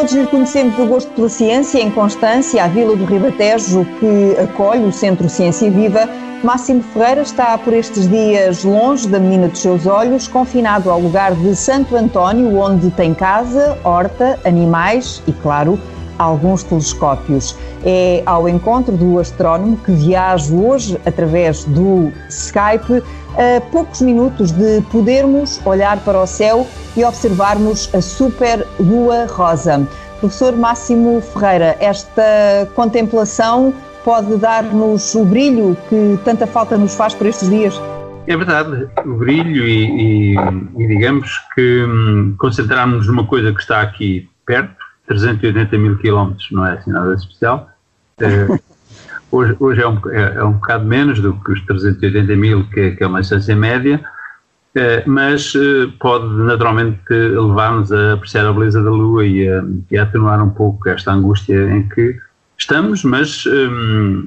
Todos lhe conhecemos o gosto pela ciência, em Constância, a Vila do Ribatejo, que acolhe o Centro Ciência Viva. Máximo Ferreira está por estes dias longe da menina dos seus olhos, confinado ao lugar de Santo António, onde tem casa, horta, animais e, claro, alguns telescópios. É ao encontro do astrónomo que viajo hoje através do Skype a poucos minutos de podermos olhar para o céu e observarmos a super lua rosa. Professor Máximo Ferreira, esta contemplação pode dar-nos o brilho que tanta falta nos faz por estes dias? É verdade, o brilho e, e, e digamos que hum, concentrarmos numa coisa que está aqui perto, 380 mil quilómetros, não é assim nada especial. É, hoje, hoje é, um, é, é, um bocado menos do que os 380 mil, que, que é uma distância média, é, mas é, pode naturalmente levar-nos a apreciar a beleza da Lua e a, e a atenuar um pouco esta angústia em que estamos, mas,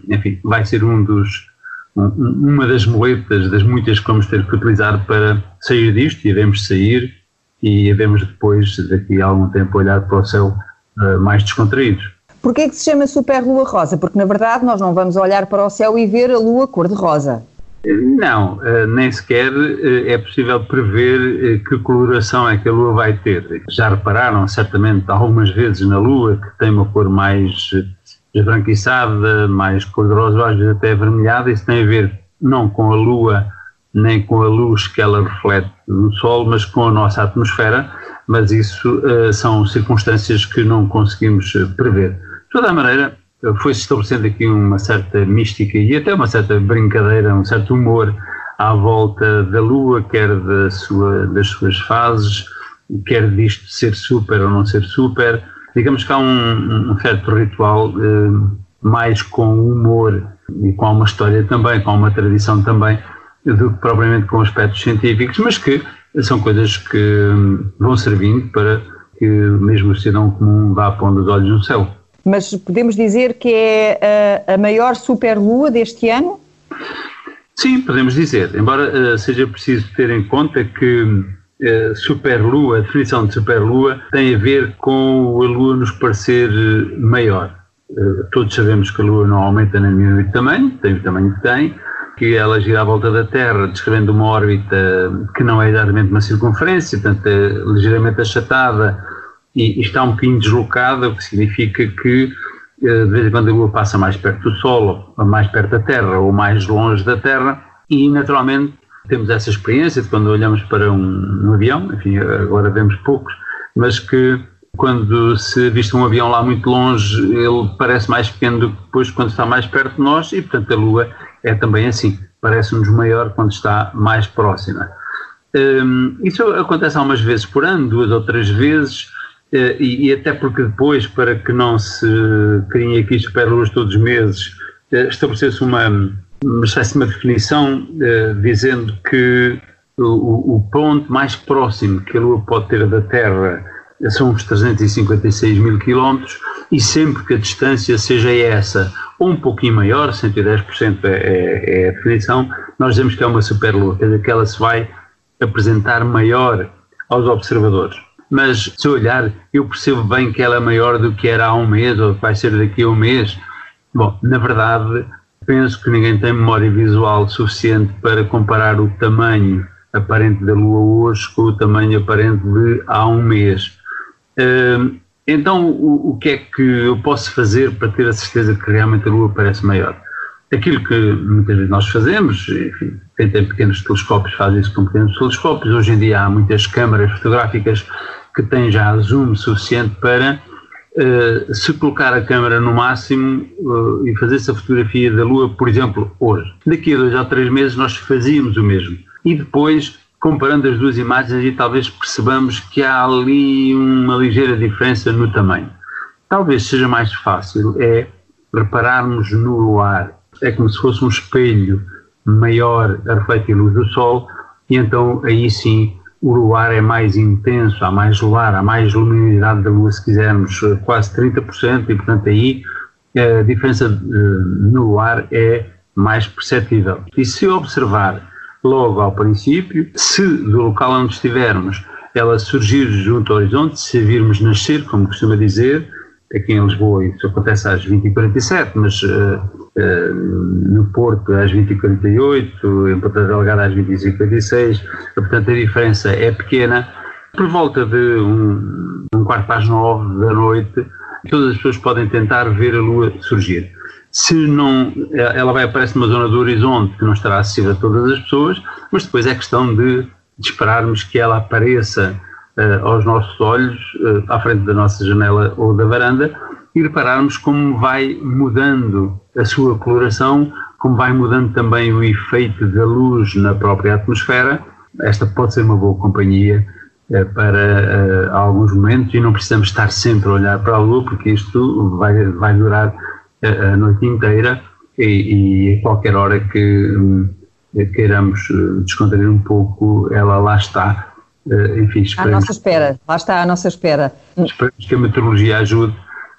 enfim, vai ser um dos, uma das moletas, das muitas que vamos ter que utilizar para sair disto, e devemos sair, e devemos depois, daqui a algum tempo, olhar para o céu uh, mais descontraídos. Porquê que se chama super lua rosa? Porque na verdade nós não vamos olhar para o céu e ver a lua cor-de-rosa. Não, uh, nem sequer é possível prever que coloração é que a Lua vai ter. Já repararam, certamente, algumas vezes na Lua que tem uma cor mais esbranquiçada, mais cor-de-rosa, às vezes até avermelhada. Isso tem a ver não com a Lua nem com a luz que ela reflete no Sol, mas com a nossa atmosfera, mas isso uh, são circunstâncias que não conseguimos eh, prever. De toda maneira, foi-se estabelecendo aqui uma certa mística e até uma certa brincadeira, um certo humor à volta da Lua, quer da sua, das suas fases, quer disto ser super ou não ser super. Digamos que há um, um certo ritual uh, mais com humor e com uma história também, com uma tradição também, do que propriamente com aspectos científicos, mas que são coisas que hum, vão servindo para que mesmo o cidadão comum vá pondo os olhos no céu. Mas podemos dizer que é a, a maior superlua deste ano? Sim, podemos dizer, embora uh, seja preciso ter em conta que uh, superlua, a definição de superlua, tem a ver com a lua nos parecer maior. Uh, todos sabemos que a lua não aumenta nem diminui de tamanho, tem o tamanho que tem, que ela gira à volta da Terra, descrevendo uma órbita que não é exatamente uma circunferência, portanto é ligeiramente achatada e, e está um bocadinho deslocada, o que significa que eh, de vez em quando a Lua passa mais perto do Sol, ou mais perto da Terra, ou mais longe da Terra, e naturalmente temos essa experiência de quando olhamos para um, um avião, enfim, agora vemos poucos, mas que quando se viste um avião lá muito longe, ele parece mais pequeno do que depois quando está mais perto de nós, e portanto a Lua é também assim, parece-nos maior quando está mais próxima. Um, isso acontece algumas vezes por ano, duas ou três vezes, uh, e, e, até porque depois, para que não se criem aqui superluas todos os meses, uh, estabelecesse uma, uma uma definição uh, dizendo que o, o, ponto mais próximo que a Lua pode ter da Terra são uns 356 mil quilómetros, e sempre que a distância seja essa, ou um pouquinho maior, 110% é, é, é a definição, nós dizemos que é uma superlua, quer dizer que ela se vai apresentar maior aos observadores. Mas se eu olhar, eu percebo bem que ela é maior do que era há um mês ou vai ser daqui a um mês. Bom, na verdade, penso que ninguém tem memória visual suficiente para comparar o tamanho aparente da Lua hoje com o tamanho aparente de há um mês. Então, o, o, que é que eu posso fazer para ter a certeza que realmente a Lua parece maior? Aquilo que muitas vezes nós fazemos, enfim, quem tem pequenos telescópios faz isso com pequenos telescópios. Hoje em dia há muitas câmaras fotográficas que têm já zoom suficiente para, uh, se colocar a câmera no máximo uh, e fazer essa fotografia da Lua, por exemplo, hoje. Daqui a dois ou três meses nós fazíamos o mesmo. E depois comparando as duas imagens e talvez percebamos que há ali uma ligeira diferença no tamanho. Talvez seja mais fácil é repararmos no luar, é como se fosse um espelho maior a refletir luz do sol e então aí sim o luar é mais intenso, há mais luar, há mais luminosidade da lua se quisermos, quase 30% e portanto aí a diferença eh, no luar é mais perceptível. E se observar logo ao princípio, se do local onde estivermos ela surgir junto ao horizonte, se a virmos nascer, como costuma dizer, aqui em Lisboa isso acontece às 20h47, mas uh, uh, no Porto às 20h48, em Ponta Delgada às 20h56, portanto a diferença é pequena. Por volta de um, um quarto para as nove da noite, todas as pessoas podem tentar ver a Lua surgir. Se não, ela vai aparecer numa zona do horizonte que não estará acessível a todas as pessoas, mas depois é questão de, de esperarmos que ela apareça uh, aos nossos olhos, uh, à frente da nossa janela ou da varanda, e repararmos como vai mudando a sua coloração, como vai mudando também o efeito da luz na própria atmosfera. Esta pode ser uma boa companhia uh, para alguns momentos e não precisamos estar sempre a olhar para a lua, porque isto vai, vai durar a noite inteira e, e a qualquer hora que um, queiramos descontrair um pouco, ela lá está Uh, enfim, à nossa espera, lá está à nossa espera. Esperemos que a meteorologia ajude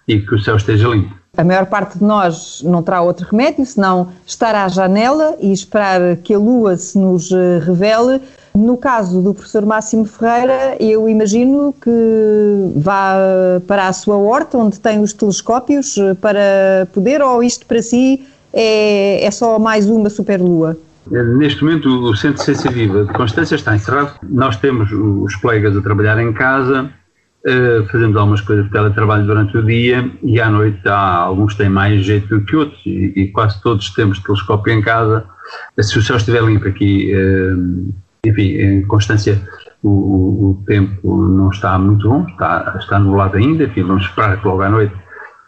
e que o céu esteja limpo. A maior parte de nós não terá outro remédio senão estar à janela e esperar que a lua se nos eh, revele. No caso do professor Máximo Ferreira, eu imagino que vá para a sua horta, onde tem os telescópios, eh, para poder, ou isto para si é, é só mais uma superlua? Neste momento, o Centro de Ciência Viva de Constância está encerrado. Nós temos os colegas a trabalhar em casa, uh, fazemos algumas coisas de teletrabalho durante o dia e à noite há, alguns têm mais jeito do que outros e, e quase todos temos telescópio em casa. Se o céu estiver limpo aqui, uh, enfim, em Constância o, o, o, tempo não está muito bom, está, está nublado ainda, enfim, vamos esperar que logo à noite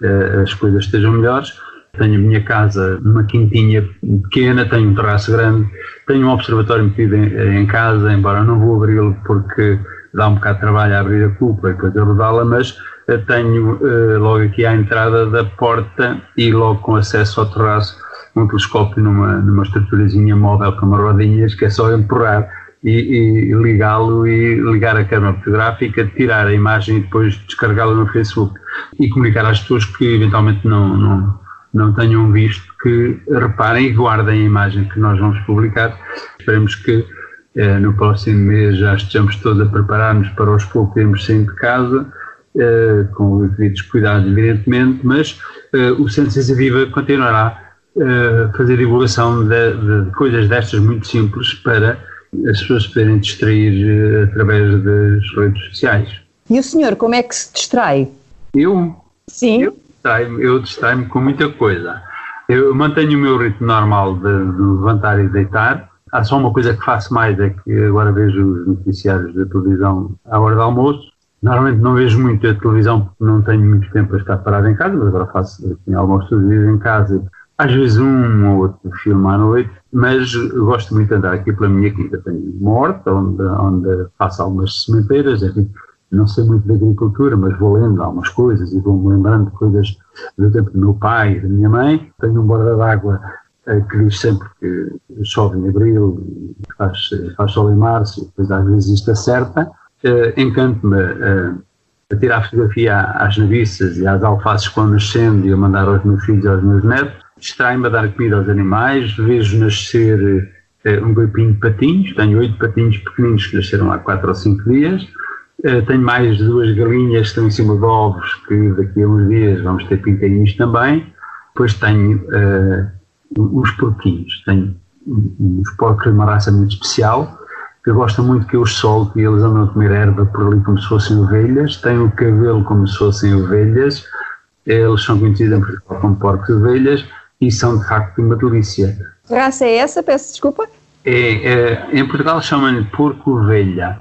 uh, as coisas estejam melhores tenho a minha casa numa quintinha pequena, tenho um terraço grande, tenho um observatório metido em, em casa, embora não vou abri-lo porque dá um bocado de trabalho a abrir a culpa e depois a rodá-la, mas eh, tenho uh, logo aqui à entrada da porta e logo com acesso ao terraço um telescópio numa, numa estruturazinha móvel com umas rodinhas que é só empurrar e, e ligá-lo e ligar a câmera fotográfica, tirar a imagem e depois descarregá-la no Facebook e comunicar às pessoas que eventualmente não, não não tenham visto, que reparem e guardem a imagem que nós vamos publicar. Esperemos que eh, no próximo mês já estejamos todos a preparar-nos para aos poucos saindo de casa, eh, com os devidos cuidados, evidentemente, mas eh, o Centro Ciência Viva continuará a fazer divulgação de, de, coisas destas muito simples para as pessoas poderem distrair eh, através das redes sociais. E o senhor, como é que se distrai? Eu? Sim. Eu? distraio-me, eu com muita coisa. Eu mantenho o meu ritmo normal de, de, levantar e deitar. Há só uma coisa que faço mais, é que agora vejo os noticiários da televisão à hora do almoço. Normalmente não vejo muito a televisão porque não tenho muito tempo para estar parado em casa, mas agora faço assim, almoço todos os dias em casa. Às vezes um ou outro filme à noite, mas gosto muito de andar aqui pela minha quinta. Tenho uma horta onde, onde faço algumas sementeiras, enfim, não sei muito de agricultura, mas vou lendo algumas coisas e vou-me lembrando de coisas do tempo do meu pai e da minha mãe. Tenho um borda d'água que diz sempre que chove em abril, faz, faz sol em março, depois às vezes isto acerta. Eh, Encanto-me eh, a tirar fotografia às naviças e às alfaces quando nascendo e a mandar aos meus filhos e aos meus netos. Distrai-me a dar comida aos animais, vejo nascer eh, um grupinho de patinhos, tenho oito patinhos pequeninos que nasceram há quatro ou cinco dias tenho mais duas galinhas que estão em cima de ovos, que daqui a uns dias vamos ter pintainhos também. Depois tenho uns porquinhos. Tenho uns porcos de uma raça muito especial, que gostam muito que eu os solte e eles andam a comer erva por ali como se fossem ovelhas. Tenho o cabelo como se fossem ovelhas. Eles são conhecidos em Portugal como porcos de ovelhas e são de facto uma delícia. Que raça é essa? Peço desculpa. É, é em Portugal chamam-lhe porco-ovelha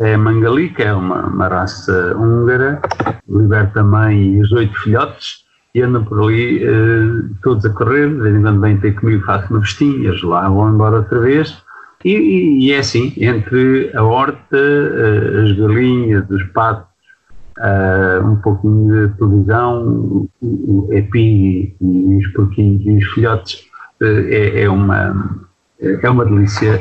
é Mangali, que é uma, uma raça húngara, liberta a mãe e os oito filhotes e andam por ali eh, todos a correr, de vez em quando vêm ter comigo, faço uma vestinhas, lá vão embora outra vez. E, e, e é assim, entre a horta, eh, as galinhas, os patos, uh, um pouquinho de televisão, o, o EPI e os porquinhos e os filhotes, uh, é, é, uma, é uma delícia.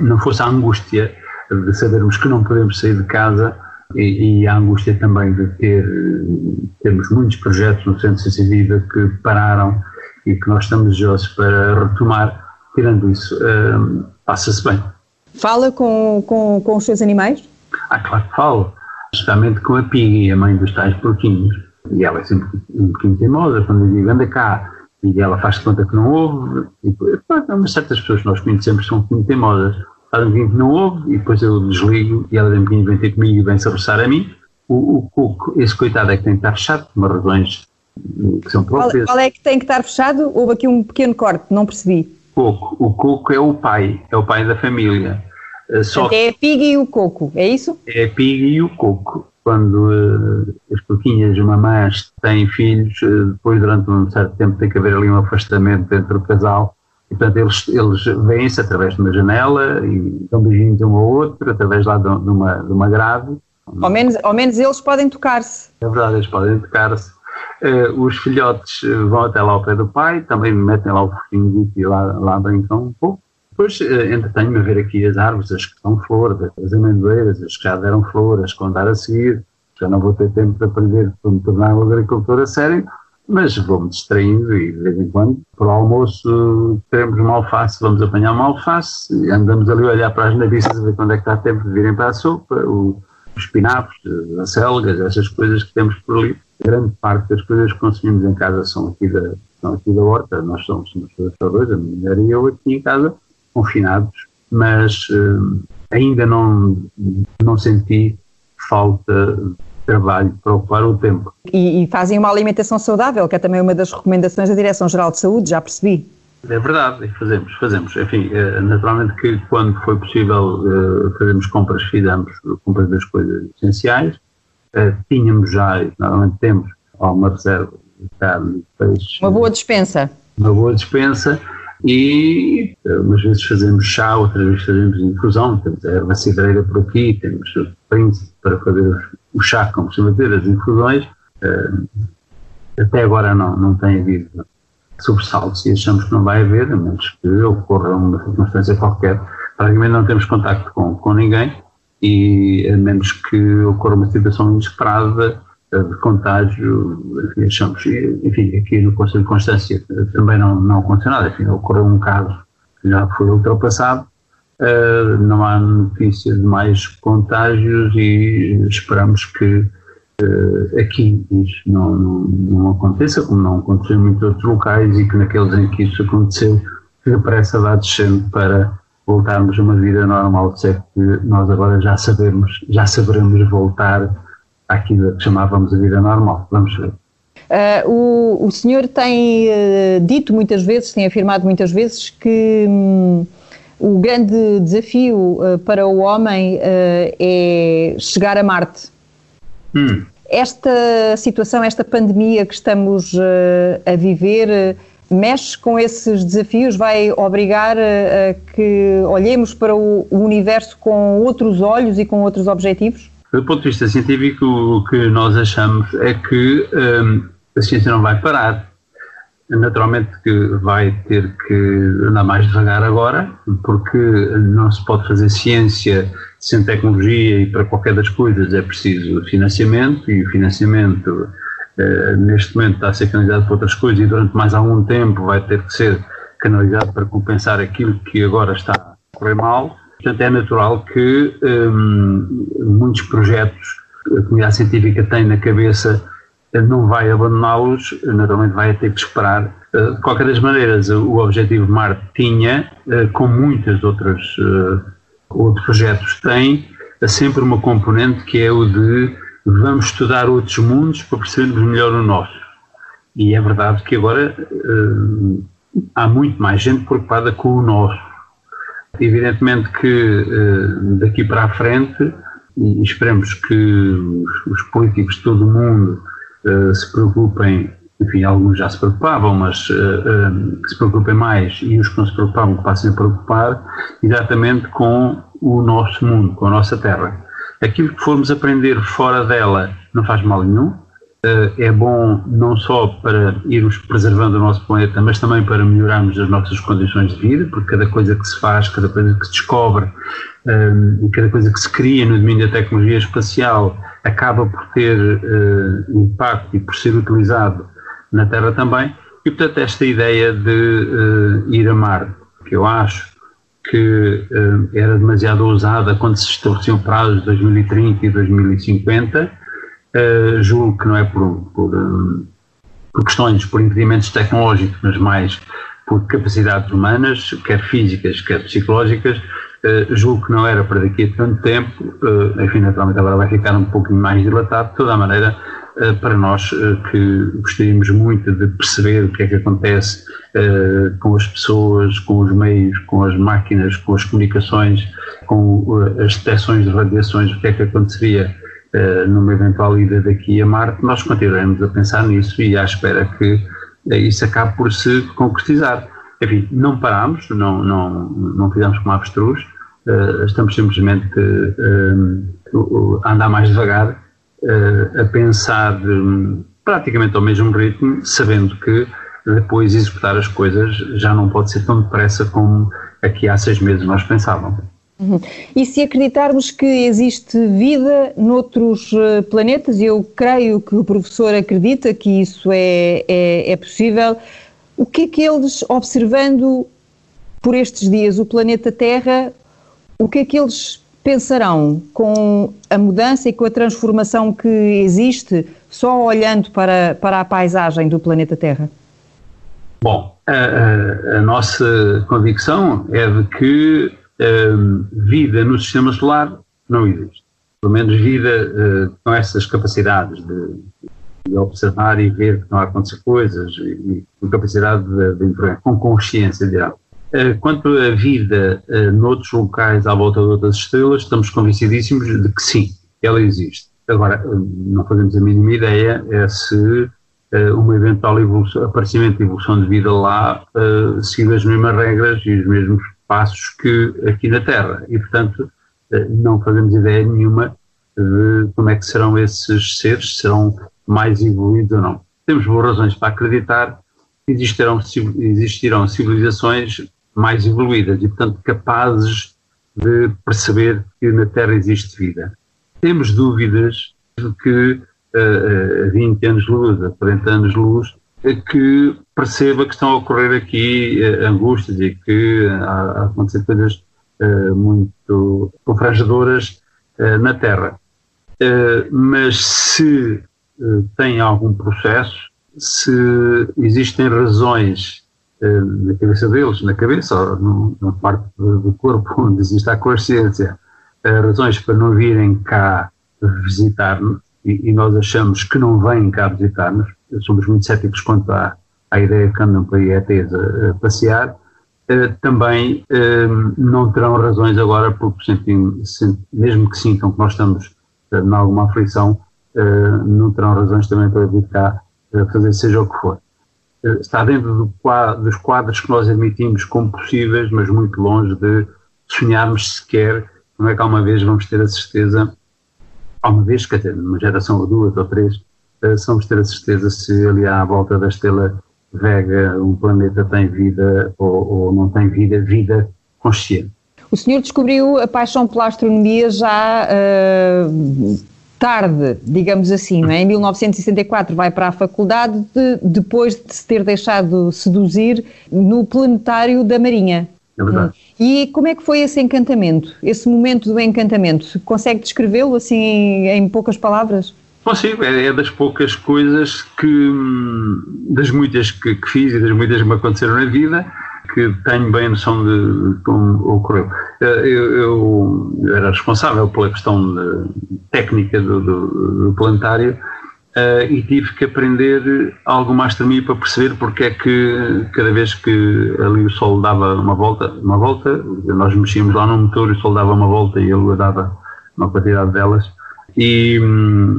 Não fosse a angústia de sabermos que não podemos sair de casa e, e, a angústia também de ter termos muitos projetos no Centro de Ciência Viva que pararam e que nós estamos desejosos para retomar, tirando isso, um, passa-se bem. Fala com, com, com os seus animais? Ah, claro que falo, justamente com a Piggy, a mãe dos tais porquinhos. E ela é sempre um pouquinho teimosa, quando eu digo anda cá, e ela faz conta que não ouve. E, pá, certas pessoas que nós conhecemos são muito teimosas. Faz um que não ouve, e depois eu desligo, e ela vem um vem ter comigo e vem-se abraçar a mim. O, o Cuco, esse coitado é que tem que estar fechado, por umas razões que são próprias. Qual, qual é que tem que estar fechado? Houve aqui um pequeno corte, não percebi. Coco. O Coco é o pai, é o pai da família. Eh, só é a Pig e o Coco, é isso? É a Pig e o Coco. Quando uh, as porquinhas mamãs têm filhos, uh, depois durante um certo tempo tem que haver ali um afastamento entre o casal. E, portanto, eles, eles veem-se através de uma janela e dão beijinhos um ao outro, através lá de, de uma, de uma grade. Ao menos, ao menos eles podem tocar-se. É verdade, eles podem tocar-se. Uh, os filhotes vão até lá ao pé do pai, também metem lá o fofinho e lá, lá brincam um pouco. Depois uh, entretenho-me a ver aqui as árvores, as que estão flor, as amendoeiras, as que já deram flor, as que vão dar a seguir. Já não vou ter tempo de aprender para me tornar um agricultor a sério, mas vou-me distraindo e de vez em quando, para o almoço, teremos uma alface, vamos apanhar uma alface, andamos ali a olhar para as nabiças a ver quando é que está tempo de virem para a sopa, o, os espinafres, as selgas, essas coisas que temos por ali. Grande parte das coisas que consumimos em casa são aqui da, são aqui da horta, nós somos, somos só dois, a minha mulher e eu aqui em casa, confinados, mas uh, ainda não, não senti falta trabalho para ocupar o tempo. E, e, fazem uma alimentação saudável, que é também uma das recomendações da Direção-Geral de Saúde, já percebi. É verdade, fazemos, fazemos. Enfim, eh, naturalmente que quando foi possível eh, fazermos compras, fizemos compras das coisas essenciais. Tínhamos já, normalmente temos, uma reserva de carne, peixe. Uma boa dispensa. Uma boa dispensa e umas vezes fazemos chá, outras vezes fazemos infusão, temos a erva cidreira por aqui, temos o príncipe para fazer o chá, como se dizer, as infusões. Eh, até agora não, não tem havido sobressaltos e achamos que não vai haver, a menos que ocorra uma circunstância qualquer. Praticamente não temos contacto com, com ninguém e a menos que ocorra uma situação inesperada, de contágio, enfim, achamos, enfim, aqui no Conselho de Constância também não, não aconteceu nada, enfim, ocorreu um caso que já foi ultrapassado, uh, não há notícia de mais contágios e esperamos que uh, aqui isso não, não, não, aconteça, como não aconteceu em muitos outros locais e que naqueles em que isso aconteceu, que depressa vá descendo para voltarmos a uma vida normal, é que nós agora já sabemos, já saberemos voltar àquilo que chamávamos a vida normal. Vamos ver. Uh, o, o senhor tem uh, dito muitas vezes, tem afirmado muitas vezes que um, o grande desafio uh, para o homem é chegar a Marte. Hum. Esta situação, esta pandemia que estamos a viver, mexe com esses desafios, vai obrigar a que olhemos para o universo com outros olhos e com outros objetivos? Do ponto de vista científico, o que nós achamos é que um, a ciência não vai parar. Naturalmente que vai ter que andar mais devagar agora, porque não se pode fazer ciência sem tecnologia e para qualquer das coisas é preciso financiamento e o financiamento eh, neste momento está a ser canalizado para outras coisas e durante mais algum tempo vai ter que ser canalizado para compensar aquilo que agora está a correr mal Portanto, é natural que um, muitos projetos que a comunidade científica tem na cabeça eh, não vai abandoná-los, naturalmente vai ter que esperar. Eh, de qualquer das maneiras, o objetivo Marte tinha, eh, como muitas outras outros projetos têm, sempre uma componente que é o de vamos estudar outros mundos para percebermos melhor o nosso. E é verdade que agora há muito mais gente preocupada com o nosso Evidentemente que eh, daqui para a frente, e esperemos que os, políticos de todo o mundo eh, se preocupem, enfim, alguns já se preocupavam, mas eh, se preocupem mais e os que não se preocupavam que passem a preocupar exatamente com o nosso mundo, com a nossa Terra. Aquilo que formos aprender fora dela não faz mal nenhum, é bom não só para irmos preservando o nosso planeta, mas também para melhorarmos as nossas condições de vida, porque cada coisa que se faz, cada coisa que se descobre, eh, cada coisa que se cria no domínio da tecnologia espacial acaba por ter uh, impacto e por ser utilizado na Terra também. E, portanto, esta ideia de ir a Marte, que eu acho que era demasiado ousada quando se estabeleciam prazos de 2030 e 2050. Uh, julgo que não é por, por, um, por, questões, por impedimentos tecnológicos, mas mais por capacidades humanas, quer físicas, quer psicológicas. Uh, julgo que não era para daqui a tanto tempo, uh, enfim, naturalmente agora vai ficar um pouco mais dilatado. De toda a maneira, para nós que gostaríamos muito de perceber o que é que acontece com as pessoas, com os meios, com as máquinas, com as comunicações, com as detecções de radiações, o que é que aconteceria numa eventual ida daqui a Marte, nós continuaremos a pensar nisso e à espera que isso acabe por se concretizar. Enfim, não paramos, não, não, não fizemos como avestruz, estamos simplesmente a andar mais devagar, a pensar hum, praticamente ao mesmo ritmo, sabendo que depois executar as coisas já não pode ser tão depressa como aqui há seis meses nós pensávamos. Uhum. E se acreditarmos que existe vida noutros uh, planetas, eu creio que o professor acredita que isso é, é, é possível, o que é que eles, observando por estes dias o planeta Terra, o que é que eles pensarão com a mudança e com a transformação que existe só olhando para, para a paisagem do planeta Terra? Bom, a, a, a, nossa convicção é de que um, vida no sistema solar não existe. Pelo menos vida uh, com essas capacidades de, de, observar e ver que não há acontecer coisas e, com capacidade de, de com consciência, dirá. Uh, quanto à vida uh, noutros locais à volta de outras estrelas, estamos convencidíssimos de que sim, ela existe. Agora, não fazemos a mínima ideia é se uh, uma eventual evolução, aparecimento e evolução de vida lá uh, seguindo as mesmas regras e os mesmos passos que aqui na Terra. E, portanto, uh, não fazemos ideia nenhuma de como é que serão esses seres, serão mais evoluídos ou não. Temos boas razões para acreditar que existirão, existirão civilizações mais evoluídas e, portanto, capazes de perceber que na Terra existe vida. Temos dúvidas de que a 20 anos-luz, a 40 anos-luz, que perceba que estão a ocorrer aqui uh, angústias e que há, a acontecer coisas uh, muito confrangedoras na Terra. mas se tem algum processo, se existem razões na cabeça deles, na cabeça ou na parte do corpo onde existe a consciência, razões para não virem cá visitar-nos, e, nós achamos que não vêm cá visitar-nos, somos muito céticos quanto à, à ideia que andam para aí ETs a, a passear, uh, também uh, não terão razões agora, porque sentem, mesmo que sintam que nós estamos uh, em alguma aflição, não terão razões também para vir cá fazer seja o que for. está dentro do quadro, dos quadros que nós admitimos como possíveis, mas muito longe de sonharmos sequer como é que alguma vez vamos ter a certeza há uma vez, quer dizer, numa geração ou duas ou três, uh, vamos ter a certeza se ali à volta da estrela Vega um planeta tem vida ou, ou não tem vida, vida consciente. O senhor descobriu a paixão pela astronomia já uh, tarde, digamos assim, não é? em 1964 vai para a faculdade de, depois de se ter deixado seduzir no planetário da Marinha. É verdade. E como é que foi esse encantamento, esse momento do encantamento? Consegue descrevê-lo assim em poucas palavras? Consigo, é, é, das poucas coisas que, das muitas que, que, fiz e das muitas que me aconteceram na vida, que tenho bem a noção de como ocorreu. Eh, eu, eu era responsável pela questão de, técnica do, do, do planetário Uh, e tive que aprender alguma astronomia para perceber porque é que cada vez que ali o Sol dava uma volta, uma volta, nós mexíamos lá no motor e o Sol dava uma volta e a Lua dava uma quantidade delas e,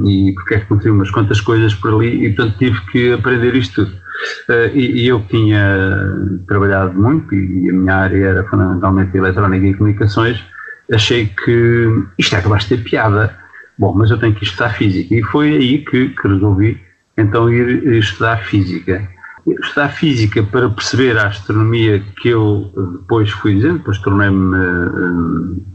e porque é que aconteciam umas quantas coisas por ali e portanto tive que aprender isto tudo. Uh, e, e, eu tinha trabalhado muito e a minha área era fundamentalmente eletrónica e comunicações, achei que isto é acabaste de ter piada Bom, mas eu tenho que estudar física. E foi aí que, que resolvi então ir estudar física. Estudar física para perceber a astronomia que eu depois fui dizendo, depois tornei-me uh,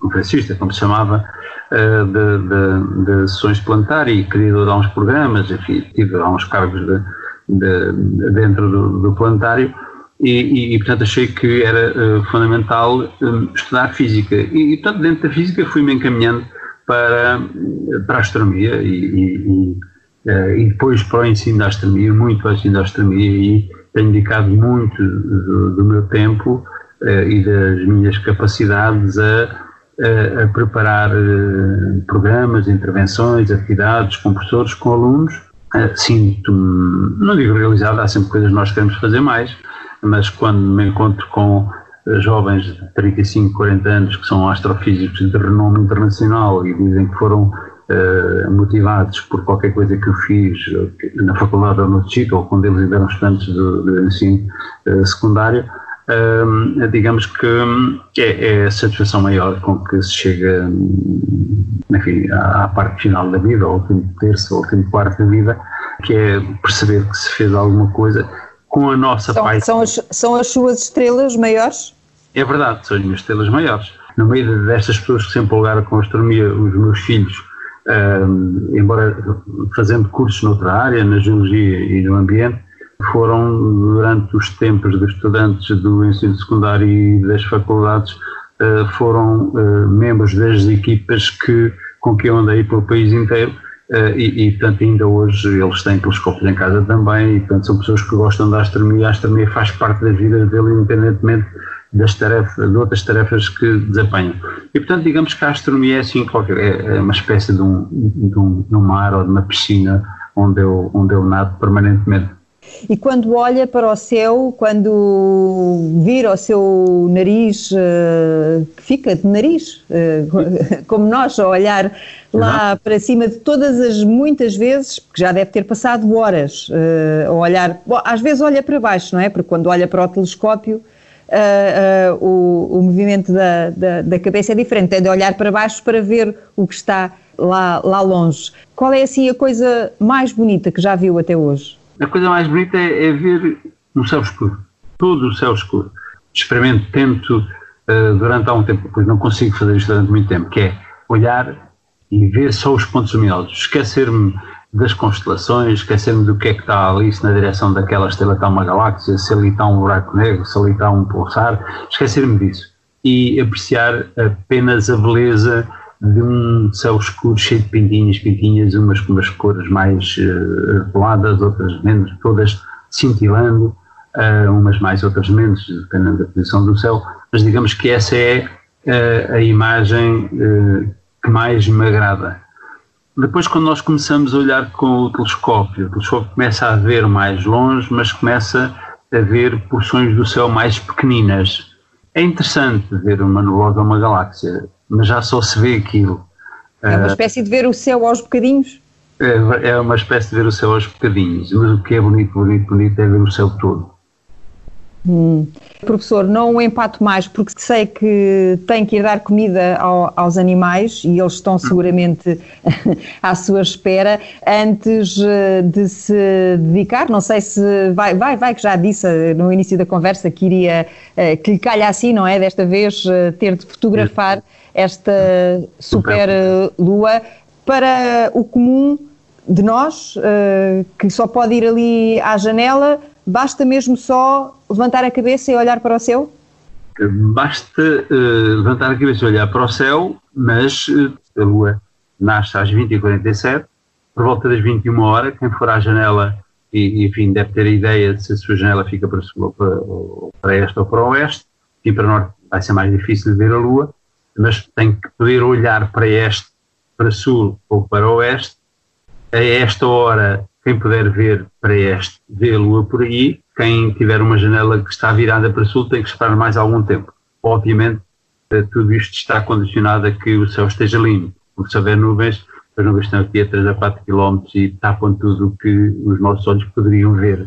conferencista, como se chamava, uh, de, de, de, sessões planetárias e criador de uns programas, enfim, tive uns cargos de, de, dentro do, do planetário e, e, portanto achei que era uh, fundamental um, estudar física. E, e, portanto dentro da física fui-me encaminhando para, para a astronomia e, uh, e, depois para o ensino da astronomia, muito para o ensino da astronomia e tenho dedicado muito do, do meu tempo e das minhas capacidades a, a, preparar programas, intervenções, atividades com professores, com alunos. Sinto-me, não digo realizado, há sempre coisas que nós queremos fazer mais, mas quando me encontro com eh, jovens de 35, 40 anos que são astrofísicos de renome internacional e dizem que foram uh, motivados por qualquer coisa que eu fiz na faculdade ou no sítio, ou quando eles eram estudantes do, do ensino uh, secundário, digamos que é, é, a satisfação maior com que se chega enfim, à, à parte final da vida, ou ao último terço, ou ao último quarto da vida, que é perceber que se fez alguma coisa com a nossa são, paixão. São as, são as suas estrelas maiores? É verdade, são as minhas estrelas maiores. No meio destas pessoas que se empolgaram com a astronomia, os meus filhos, embora fazendo cursos noutra área, na geologia e no ambiente, foram, durante os tempos dos estudantes do ensino secundário e das faculdades, uh, foram uh, membros das equipas que, com que eu andei pelo país inteiro Uh, e, e, portanto, ainda hoje eles têm telescópios em casa também, e, portanto, são pessoas que gostam da astronomia. A astronomia faz parte da vida dele, independentemente das tarefas, de outras tarefas que desempenham. E, portanto, digamos que a astronomia é assim, é, é uma espécie de um, de, um, de um mar ou de uma piscina onde eu, onde eu nado permanentemente. E quando olha para o céu, quando vira o seu nariz, uh, que fica de nariz, uh, como nós, a olhar lá para cima de todas as muitas vezes, porque já deve ter passado horas uh, a olhar, bom, às vezes olha para baixo, não é? Porque quando olha para o telescópio, o, o, movimento da, da, da, cabeça é diferente, é de olhar para baixo para ver o que está lá, lá longe. Qual é assim a coisa mais bonita que já viu até hoje? A coisa mais bonita é, é ver um céu escuro, todo o céu escuro. Experimento, tento uh, durante algum tempo, pois não consigo fazer isto durante muito tempo, que é olhar e ver só os pontos luminosos, esquecer-me das constelações, esquecer-me do que é que está ali, se na direção daquela estrela está uma galáxia, se ali está um buraco negro, se ali está um pulsar, esquecer-me disso. E apreciar apenas a beleza de um céu escuro cheio de pintinhas, pintinhas, umas com umas cores mais uh, outras menos, todas cintilando, uh, umas mais, outras menos, dependendo da posição do céu, mas digamos que essa é uh, a imagem que mais me agrada. Depois, quando nós começamos a olhar com o telescópio, o telescópio começa a ver mais longe, mas começa a ver porções do céu mais pequeninas. É interessante ver uma nebulosa ou uma galáxia mas já só se vê aquilo. É uma espécie de ver o céu aos bocadinhos? É, é uma espécie de ver o céu aos bocadinhos, mas o que é bonito, bonito, bonito é ver o céu todo. Hum. Professor, não o empato mais porque sei que tem que ir dar comida ao, aos animais e eles estão seguramente à sua espera antes eh, de se dedicar. Não sei se vai, vai, vai que já disse eh, no início da conversa que iria, eh, que lhe calha assim, não é? Desta vez ter de fotografar esta super lua para o comum de nós, que só pode ir ali à janela Basta mesmo só levantar a cabeça e olhar para o céu? Basta uh, levantar a cabeça e olhar para o céu, mas a Lua nasce às 20h47, por volta das 21 horas, quem for à janela e, enfim, deve ter a ideia de se a sua janela fica para, para, para este ou para o oeste, e para o norte vai ser mais difícil de ver a Lua, mas tem que poder olhar para este, para sul ou para oeste, a esta hora quem puder ver para este, vê a Lua por aí. Quem tiver uma janela que está virada para sul tem que esperar mais algum tempo. Obviamente, eh, tudo isto está condicionado a que o céu esteja limpo. Porque se houver nuvens, as nuvens estão aqui a 3 a 4 km e tapam tudo o que os nossos olhos poderiam ver.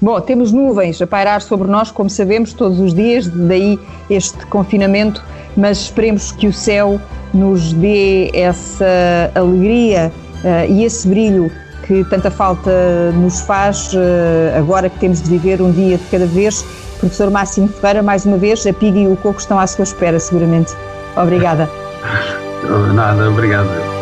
Bom, temos nuvens a pairar sobre nós, como sabemos, todos os dias, daí este confinamento, mas esperemos que o céu nos dê essa alegria uh, e esse brilho que tanta falta nos faz eh, agora que temos de viver um dia de cada vez. Professor Máximo Ferreira, mais uma vez, a Pig e o Coco estão à sua espera, seguramente. Obrigada. Nada, obrigado.